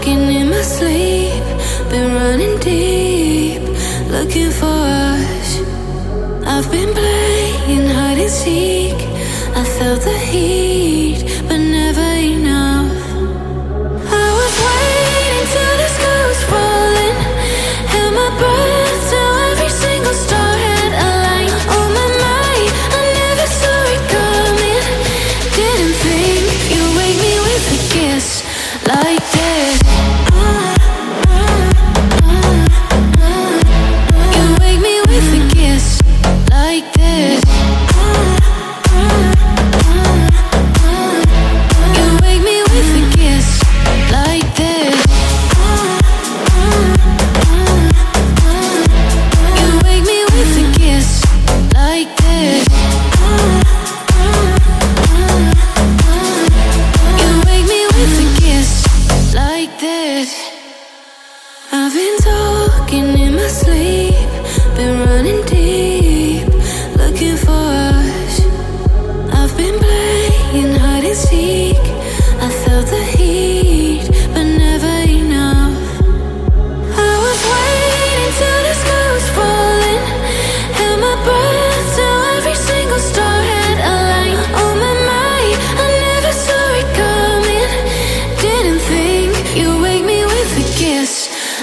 talking in my sleep. Been running deep, looking for us. I've been playing hide and seek. I felt the heat,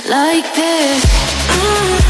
like this. Mm.